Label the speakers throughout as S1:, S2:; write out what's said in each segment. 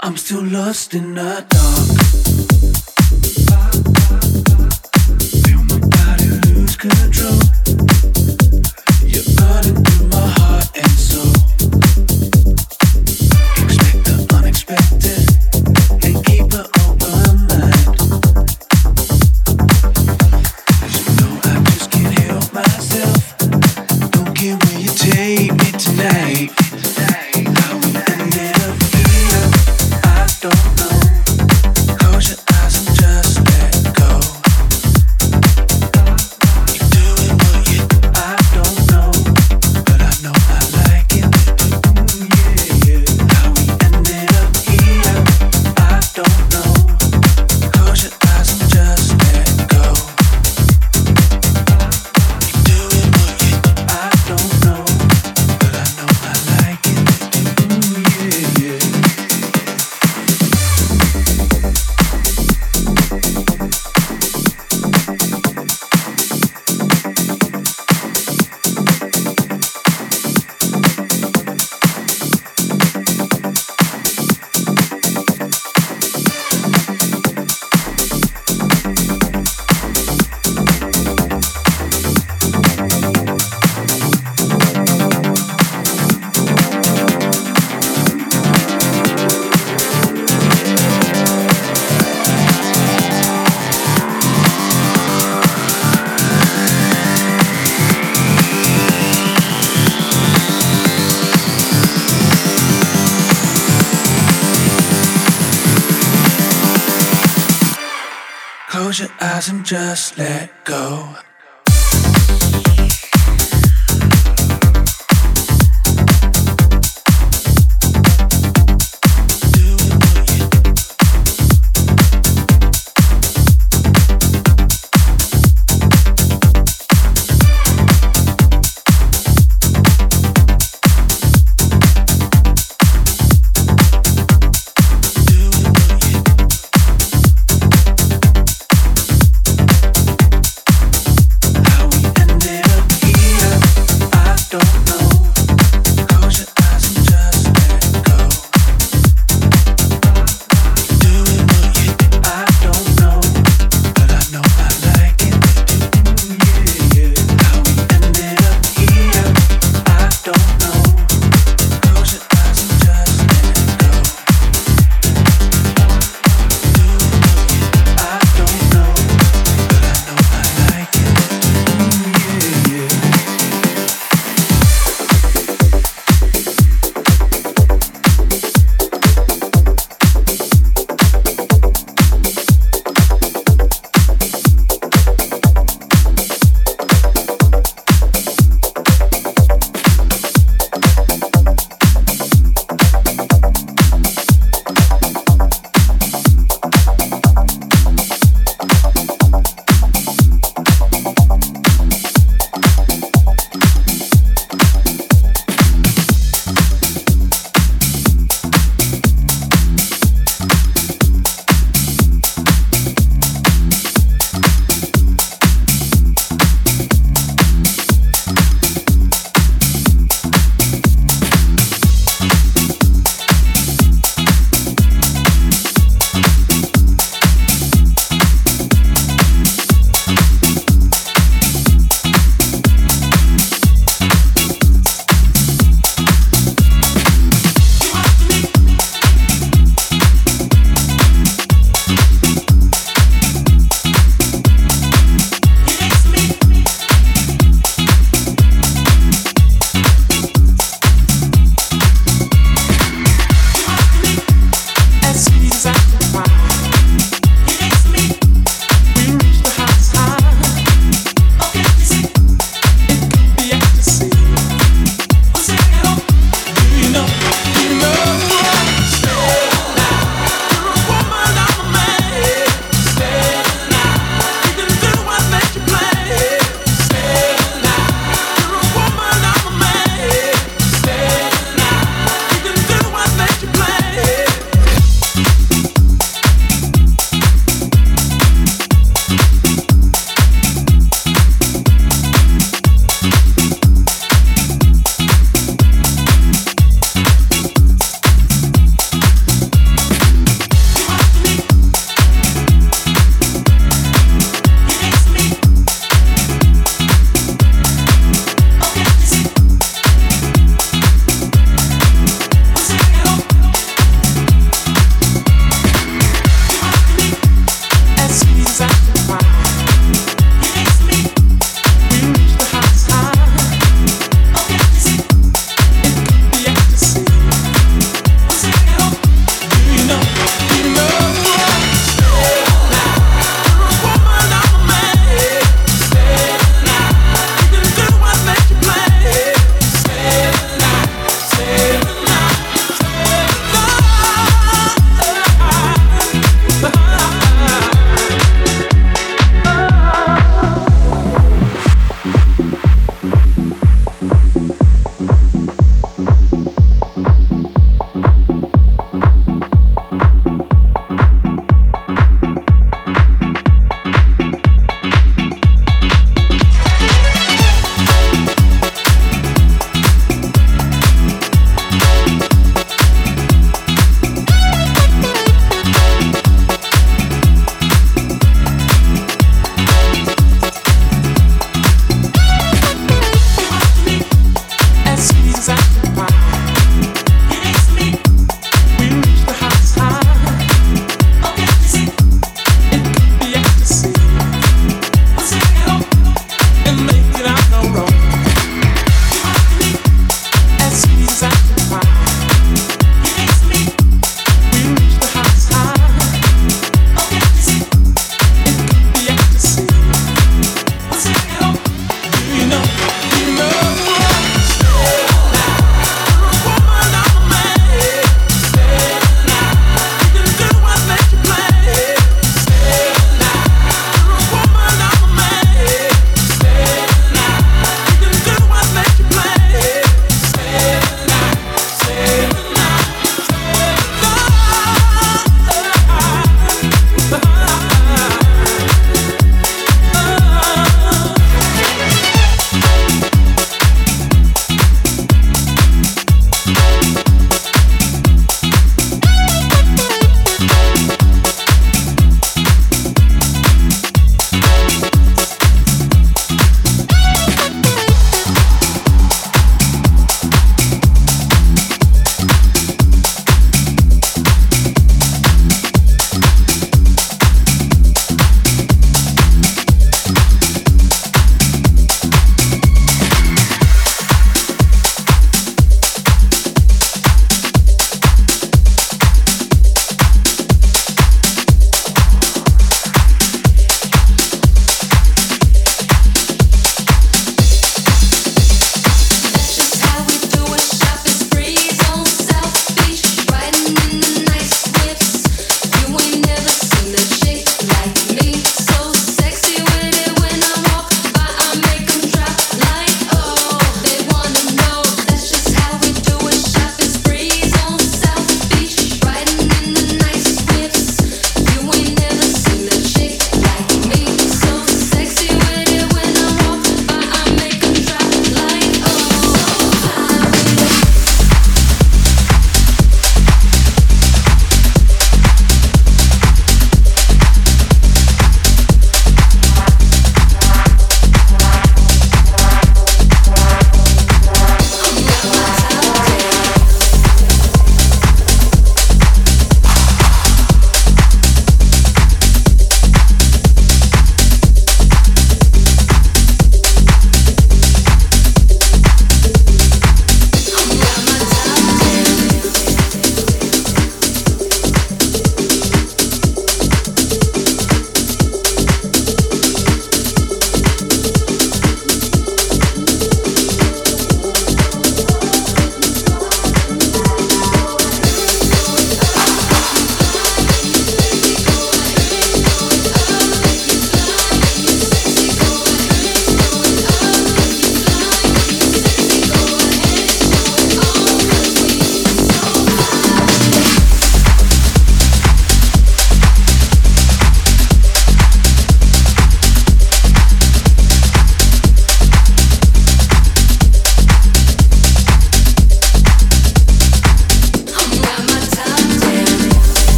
S1: I'm still lost in the dark. Just let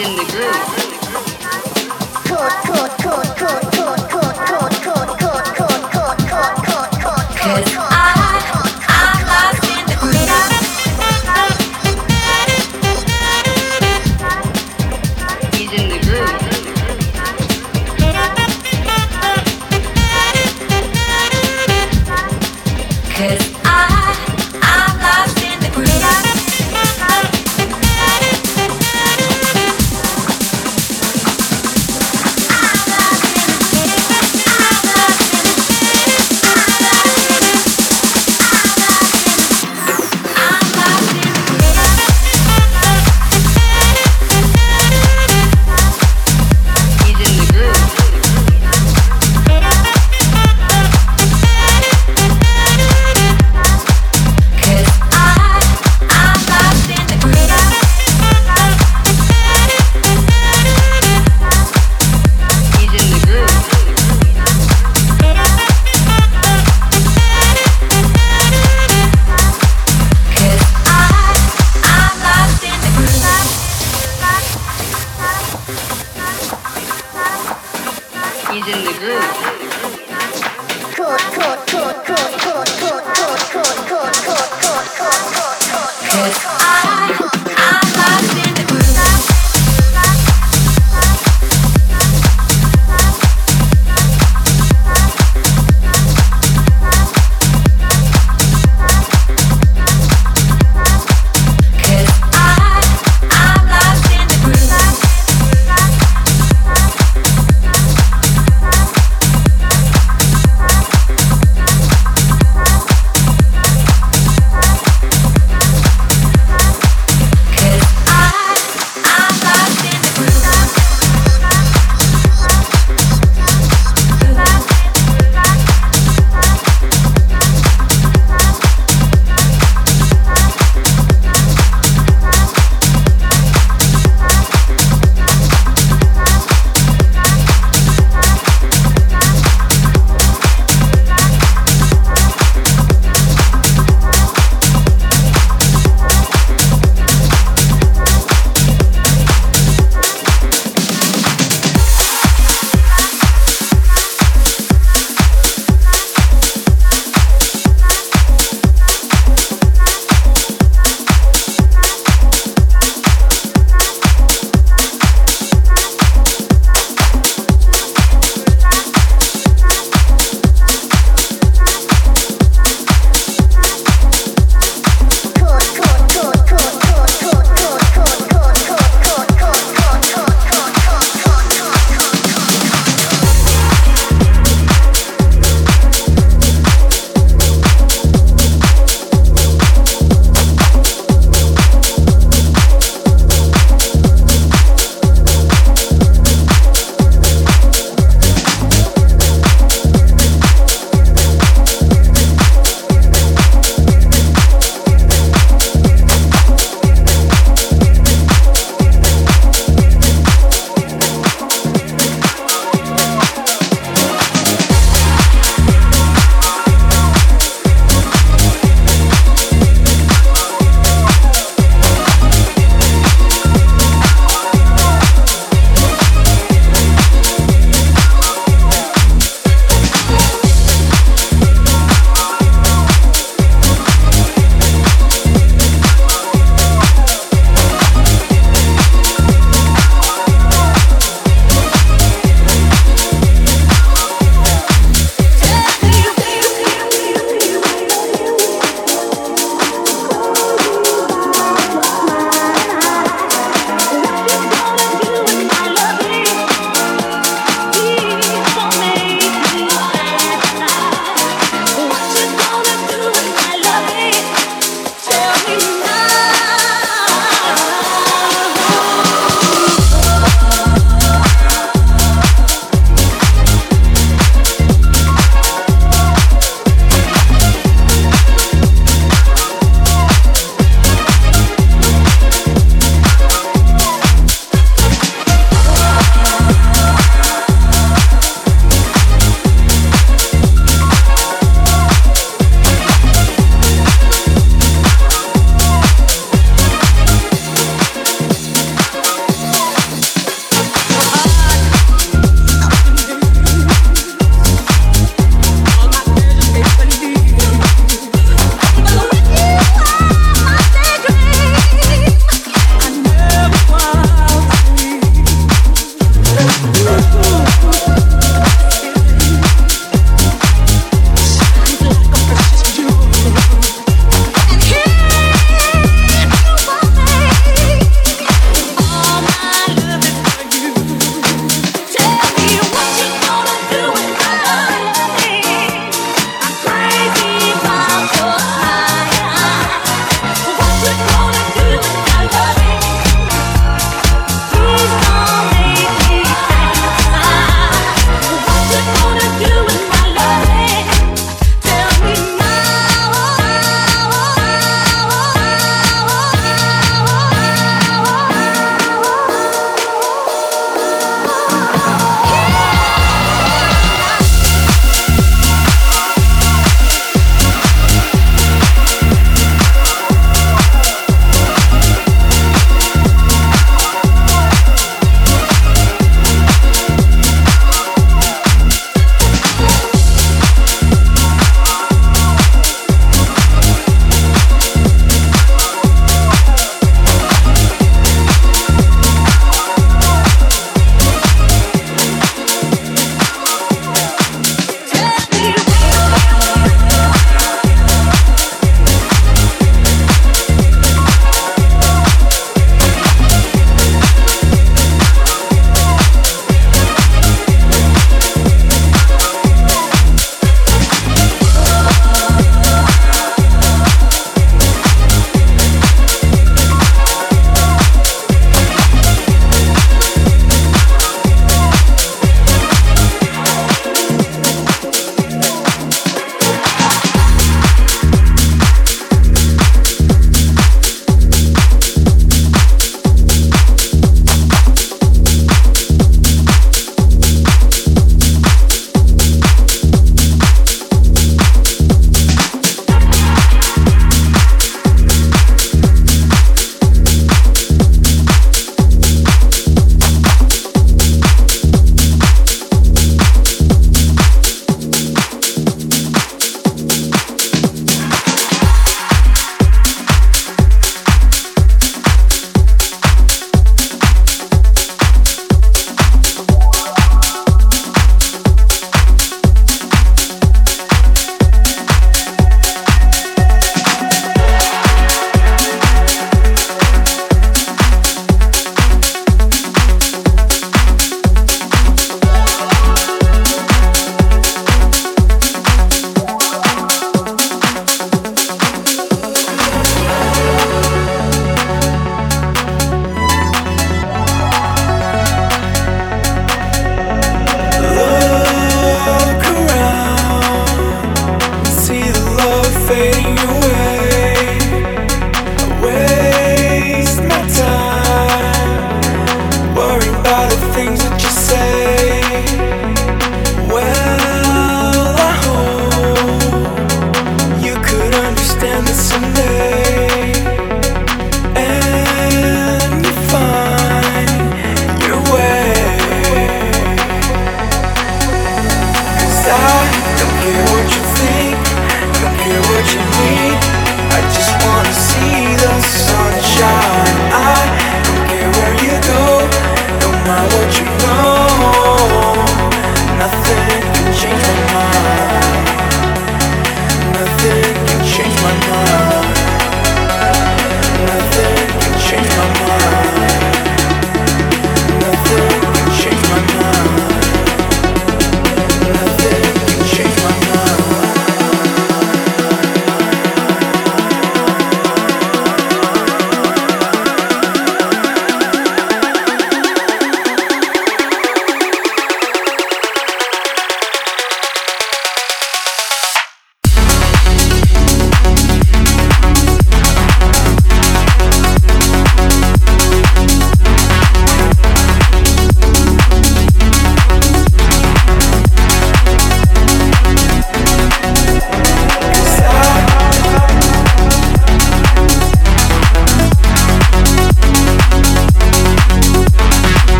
S2: in the groove. Cool, cool.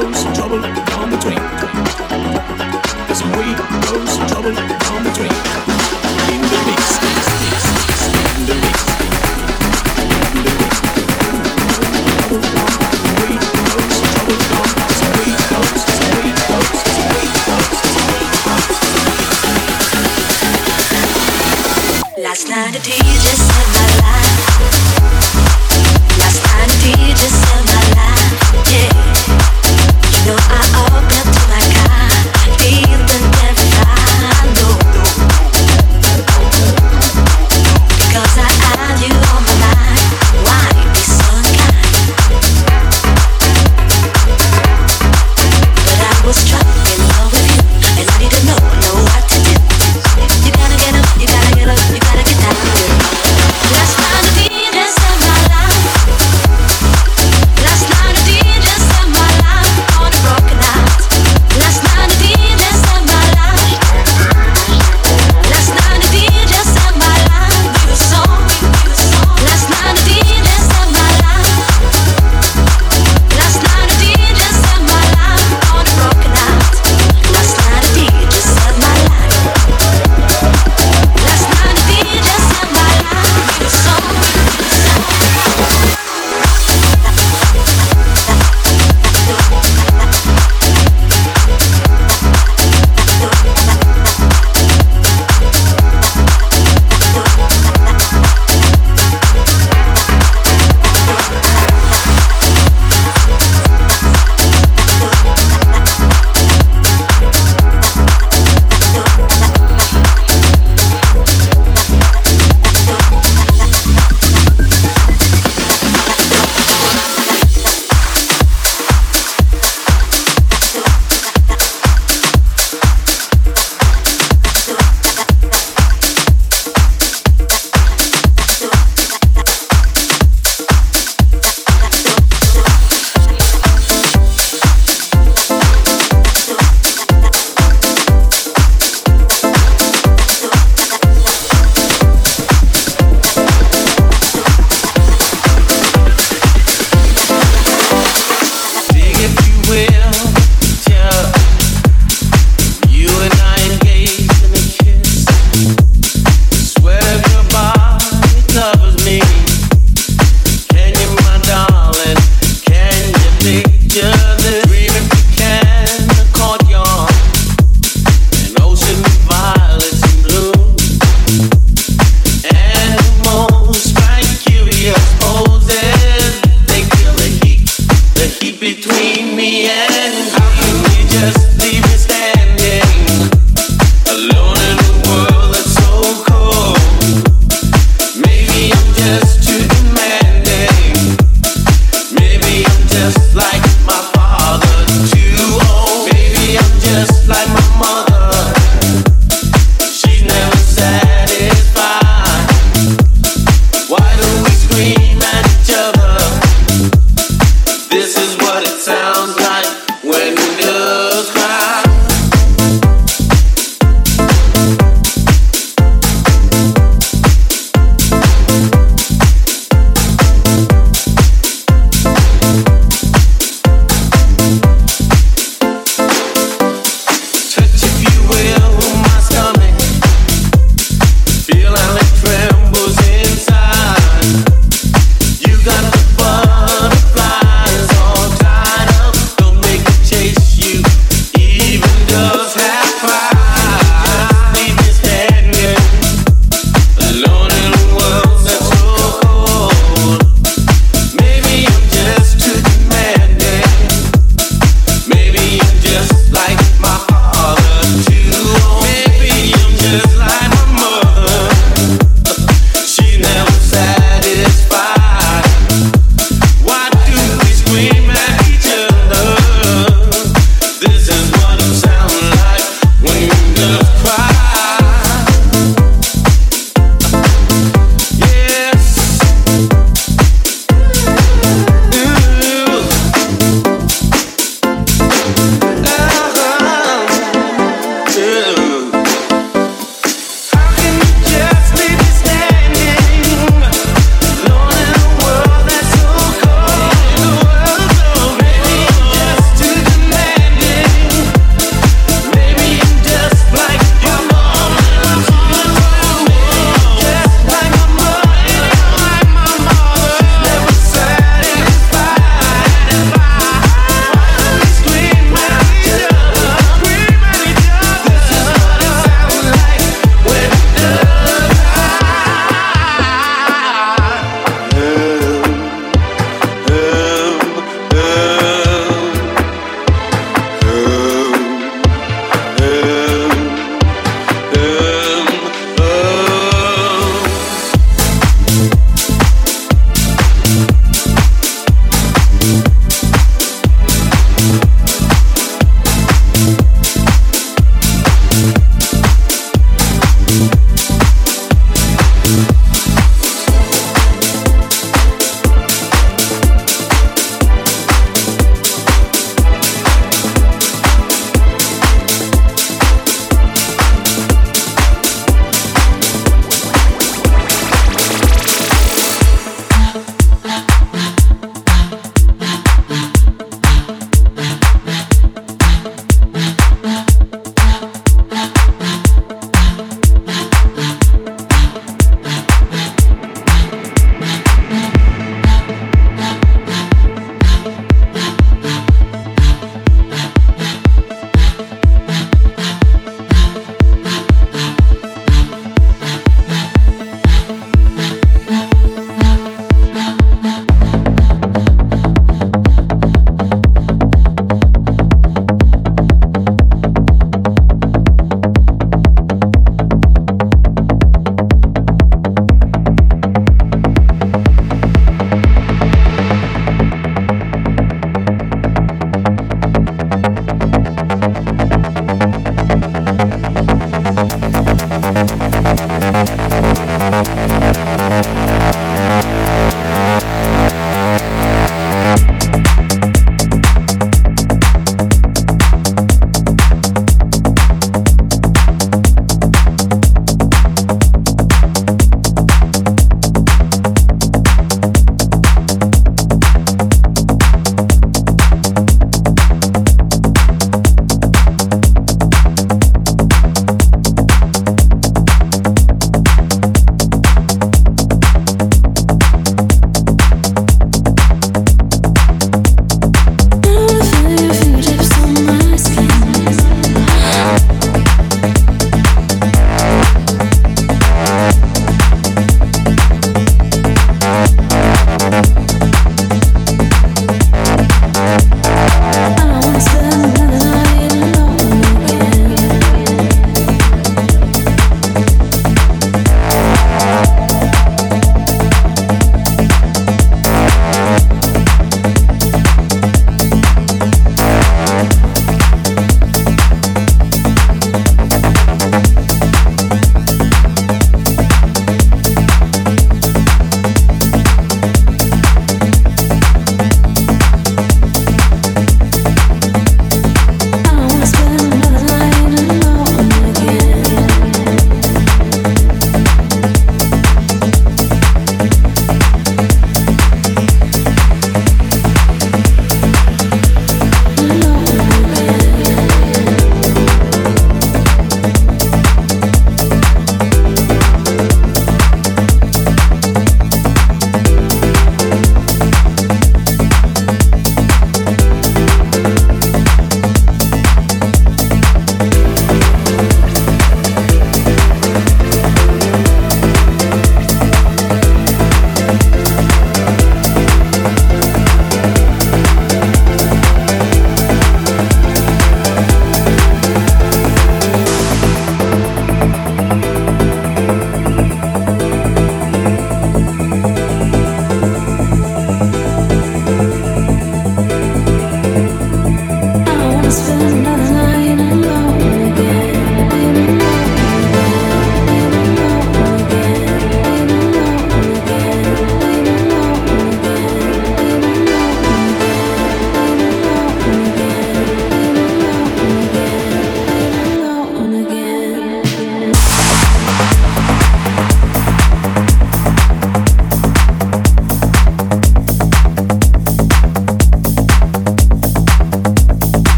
S2: goes some trouble like between. There's some goes trouble like the
S3: between.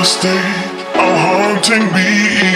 S3: mistake. I'm haunting me.